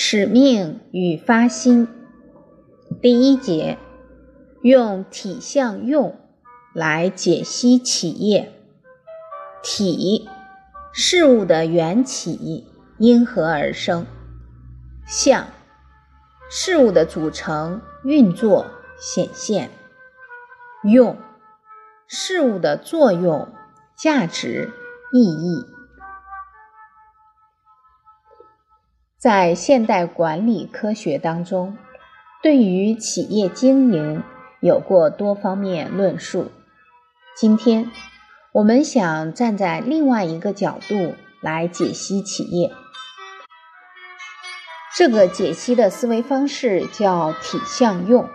使命与发心，第一节用体相用来解析企业。体，事物的缘起，因何而生；相，事物的组成、运作、显现；用，事物的作用、价值、意义。在现代管理科学当中，对于企业经营有过多方面论述。今天，我们想站在另外一个角度来解析企业。这个解析的思维方式叫体相用。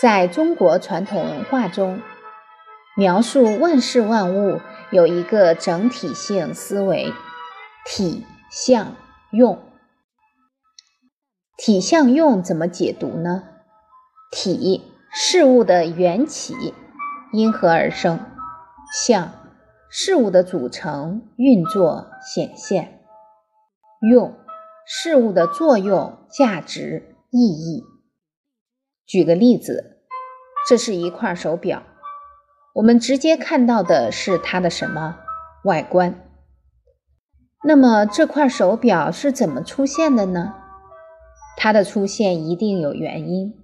在中国传统文化中，描述万事万物有一个整体性思维，体相。用体相用怎么解读呢？体事物的缘起，因何而生；相事物的组成、运作、显现；用事物的作用、价值、意义。举个例子，这是一块手表，我们直接看到的是它的什么外观？那么这块手表是怎么出现的呢？它的出现一定有原因，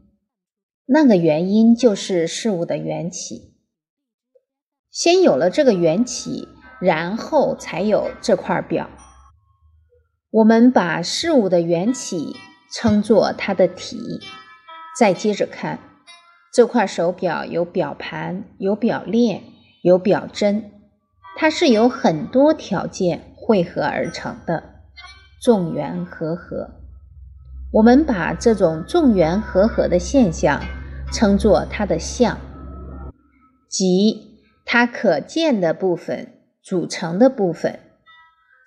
那个原因就是事物的缘起。先有了这个缘起，然后才有这块表。我们把事物的缘起称作它的体。再接着看，这块手表有表盘、有表链、有表针，它是有很多条件。汇合而成的众缘和合，我们把这种众缘和合的现象称作它的相，即它可见的部分组成的部分。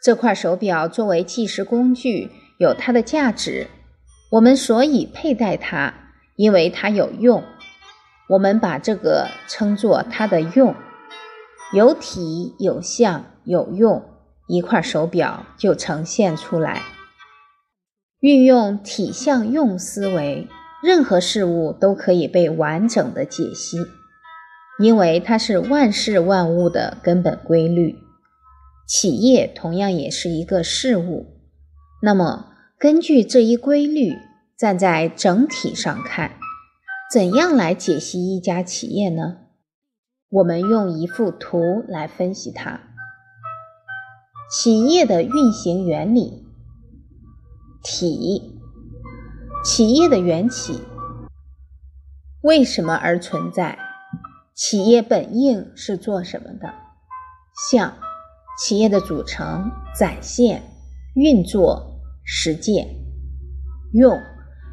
这块手表作为计时工具，有它的价值，我们所以佩戴它，因为它有用。我们把这个称作它的用，有体有相有用。一块手表就呈现出来。运用体相用思维，任何事物都可以被完整的解析，因为它是万事万物的根本规律。企业同样也是一个事物。那么，根据这一规律，站在整体上看，怎样来解析一家企业呢？我们用一幅图来分析它。企业的运行原理，体，企业的缘起，为什么而存在？企业本应是做什么的？相，企业的组成、展现、运作、实践。用，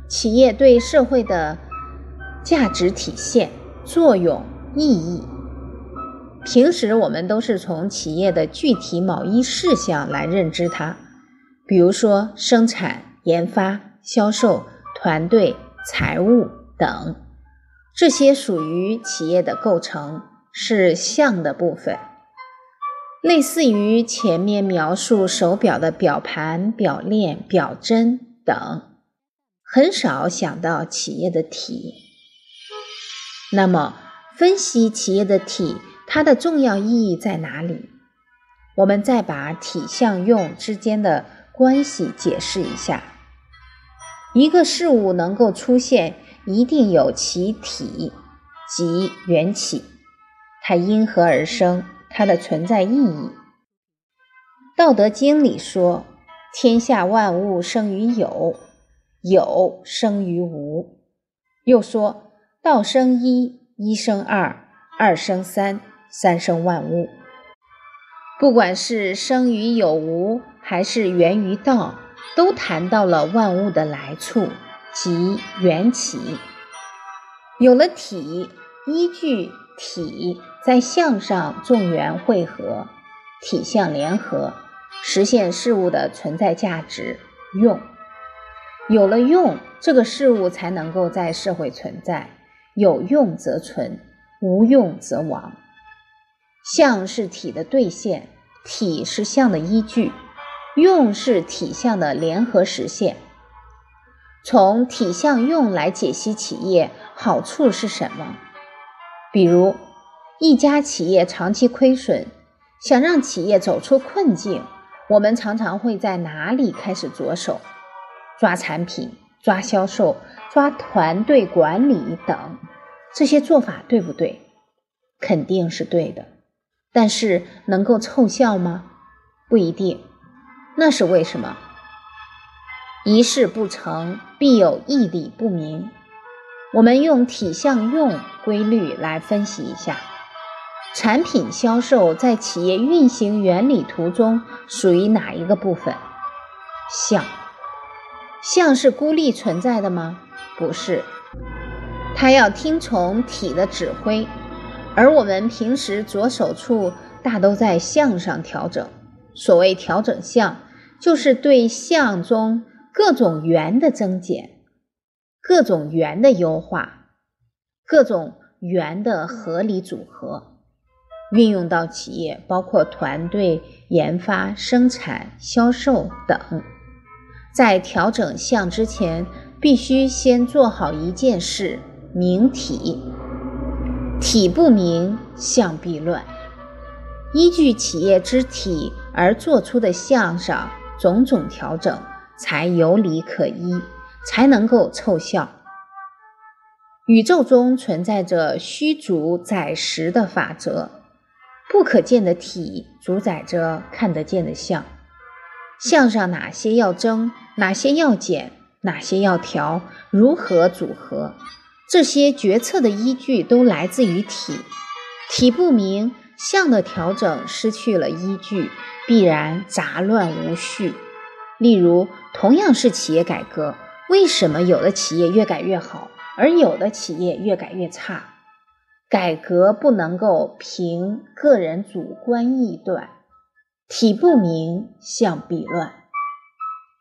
企业对社会的价值体现、作用、意义。平时我们都是从企业的具体某一事项来认知它，比如说生产、研发、销售、团队、财务等，这些属于企业的构成，是相的部分。类似于前面描述手表的表盘、表链、表针等，很少想到企业的体。那么，分析企业的体。它的重要意义在哪里？我们再把体相用之间的关系解释一下。一个事物能够出现，一定有其体，即缘起。它因何而生？它的存在意义。《道德经》里说：“天下万物生于有，有生于无。”又说：“道生一，一生二，二生三。”三生万物，不管是生于有无，还是源于道，都谈到了万物的来处即缘起。有了体，依据体在相上众缘汇合，体相联合，实现事物的存在价值。用有了用，这个事物才能够在社会存在。有用则存，无用则亡。象是体的兑现，体是象的依据，用是体相的联合实现。从体向用来解析企业好处是什么。比如，一家企业长期亏损，想让企业走出困境，我们常常会在哪里开始着手？抓产品、抓销售、抓团队管理等，这些做法对不对？肯定是对的。但是能够凑效吗？不一定。那是为什么？一事不成，必有义理不明。我们用体相用规律来分析一下，产品销售在企业运行原理图中属于哪一个部分？向。向是孤立存在的吗？不是，它要听从体的指挥，而我们平时着手处大都在项上调整。所谓调整项，就是对向中各种元的增减。各种元的优化，各种元的合理组合，运用到企业，包括团队、研发、生产、销售等。在调整项之前，必须先做好一件事：明体。体不明，相必乱。依据企业之体而做出的相上种种调整，才有理可依。才能够凑效。宇宙中存在着虚主载实的法则，不可见的体主宰着看得见的相。相上哪些要增，哪些要减，哪些要调，如何组合，这些决策的依据都来自于体。体不明，相的调整失去了依据，必然杂乱无序。例如，同样是企业改革。为什么有的企业越改越好，而有的企业越改越差？改革不能够凭个人主观臆断，体不明相必乱。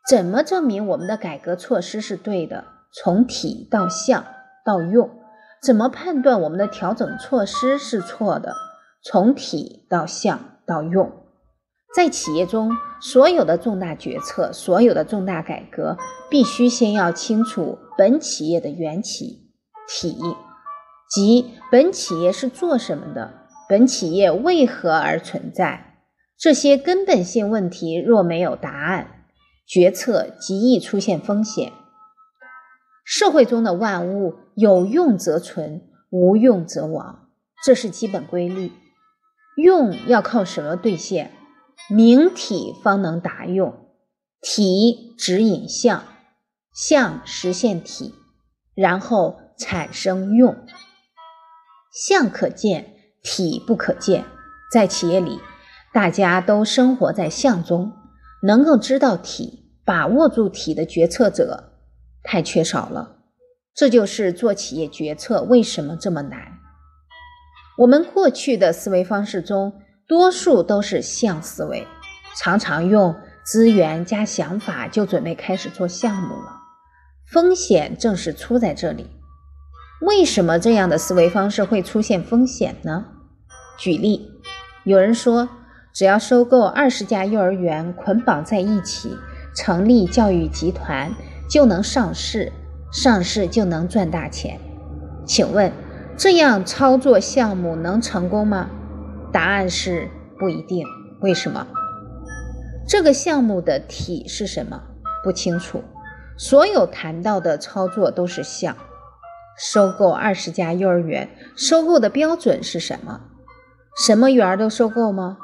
怎么证明我们的改革措施是对的？从体到相到用，怎么判断我们的调整措施是错的？从体到相到用。在企业中，所有的重大决策、所有的重大改革，必须先要清楚本企业的缘起体，即本企业是做什么的，本企业为何而存在。这些根本性问题若没有答案，决策极易出现风险。社会中的万物有用则存，无用则亡，这是基本规律。用要靠什么兑现？明体方能达用，体指引相，相实现体，然后产生用。相可见，体不可见。在企业里，大家都生活在相中，能够知道体、把握住体的决策者太缺少了。这就是做企业决策为什么这么难。我们过去的思维方式中。多数都是项思维，常常用资源加想法就准备开始做项目了。风险正是出在这里。为什么这样的思维方式会出现风险呢？举例，有人说，只要收购二十家幼儿园，捆绑在一起，成立教育集团，就能上市，上市就能赚大钱。请问，这样操作项目能成功吗？答案是不一定。为什么？这个项目的体是什么？不清楚。所有谈到的操作都是项。收购二十家幼儿园，收购的标准是什么？什么园都收购吗？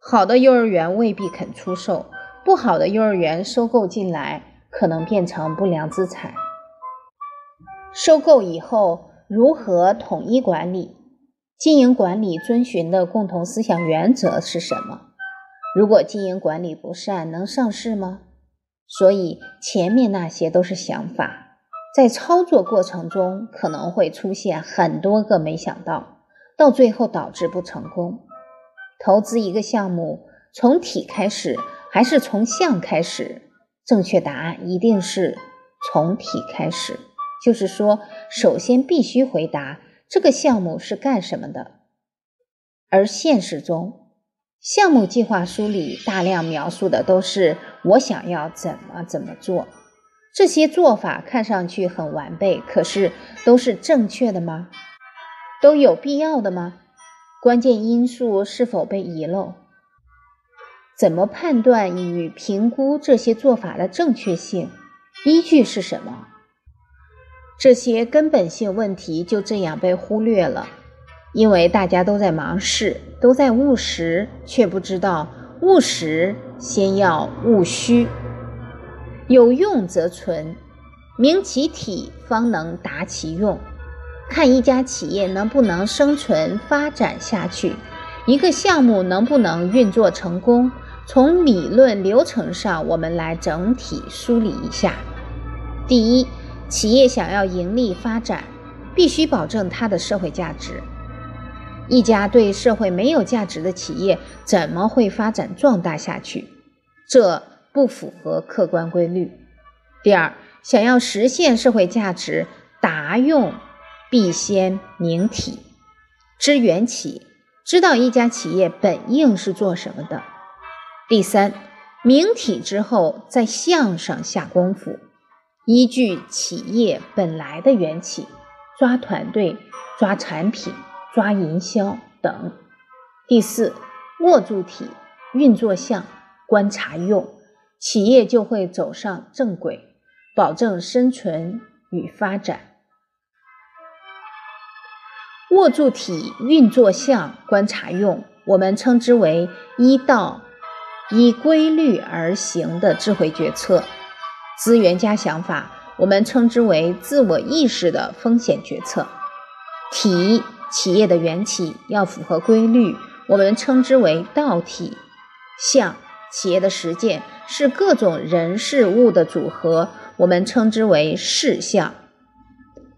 好的幼儿园未必肯出售，不好的幼儿园收购进来可能变成不良资产。收购以后如何统一管理？经营管理遵循的共同思想原则是什么？如果经营管理不善，能上市吗？所以前面那些都是想法，在操作过程中可能会出现很多个没想到，到最后导致不成功。投资一个项目，从体开始还是从项开始？正确答案一定是从体开始。就是说，首先必须回答。这个项目是干什么的？而现实中，项目计划书里大量描述的都是我想要怎么怎么做。这些做法看上去很完备，可是都是正确的吗？都有必要的吗？关键因素是否被遗漏？怎么判断与评估这些做法的正确性？依据是什么？这些根本性问题就这样被忽略了，因为大家都在忙事，都在务实，却不知道务实先要务虚。有用则存，明其体方能达其用。看一家企业能不能生存发展下去，一个项目能不能运作成功。从理论流程上，我们来整体梳理一下。第一，企业想要盈利发展，必须保证它的社会价值。一家对社会没有价值的企业，怎么会发展壮大下去？这。不符合客观规律。第二，想要实现社会价值，达用必先明体，知缘起，知道一家企业本应是做什么的。第三，明体之后，在相上下功夫，依据企业本来的缘起，抓团队、抓产品、抓营销等。第四，握住体，运作相，观察用。企业就会走上正轨，保证生存与发展。握住体运作相，观察用，我们称之为一道、依规律而行的智慧决策。资源加想法，我们称之为自我意识的风险决策。体企业的缘起要符合规律，我们称之为道体。象。企业的实践是各种人事物的组合，我们称之为事项。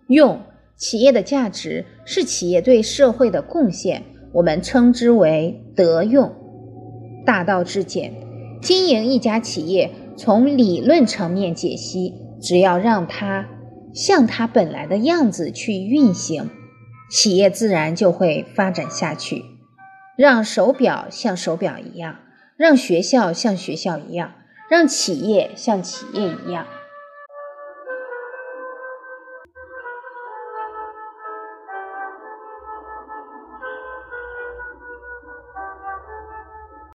用企业的价值是企业对社会的贡献，我们称之为德用。大道至简，经营一家企业，从理论层面解析，只要让它像它本来的样子去运行，企业自然就会发展下去。让手表像手表一样。让学校像学校一样，让企业像企业一样。